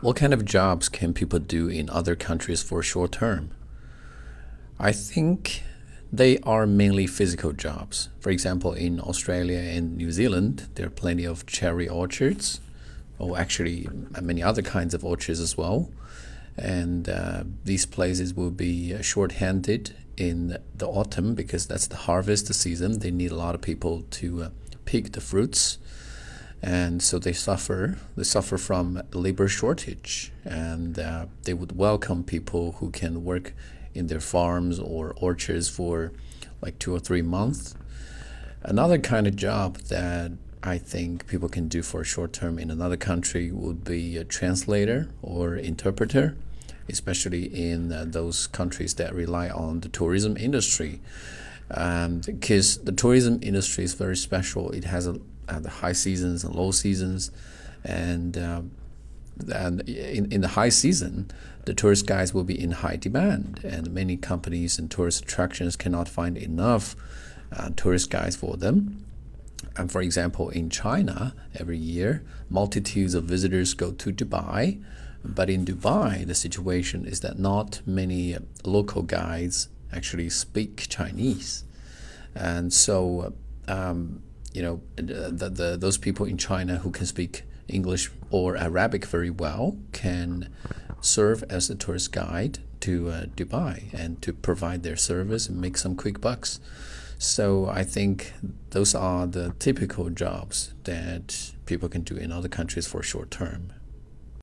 What kind of jobs can people do in other countries for short term? I think they are mainly physical jobs. For example, in Australia and New Zealand, there are plenty of cherry orchards, or actually many other kinds of orchards as well. And uh, these places will be uh, short-handed in the autumn because that's the harvest season. They need a lot of people to uh, pick the fruits, and so they suffer. They suffer from labor shortage, and uh, they would welcome people who can work in their farms or orchards for like two or three months. Another kind of job that I think people can do for a short term in another country would be a translator or interpreter, especially in uh, those countries that rely on the tourism industry. Because um, the tourism industry is very special. It has a, uh, the high seasons and low seasons, and um, and in, in the high season, the tourist guides will be in high demand, and many companies and tourist attractions cannot find enough uh, tourist guides for them. And for example, in China, every year, multitudes of visitors go to Dubai. But in Dubai, the situation is that not many local guides actually speak Chinese. And so, um, you know, the, the, those people in China who can speak English or Arabic very well can serve as a tourist guide to uh, Dubai and to provide their service and make some quick bucks. So I think those are the typical jobs that people can do in other countries for short term.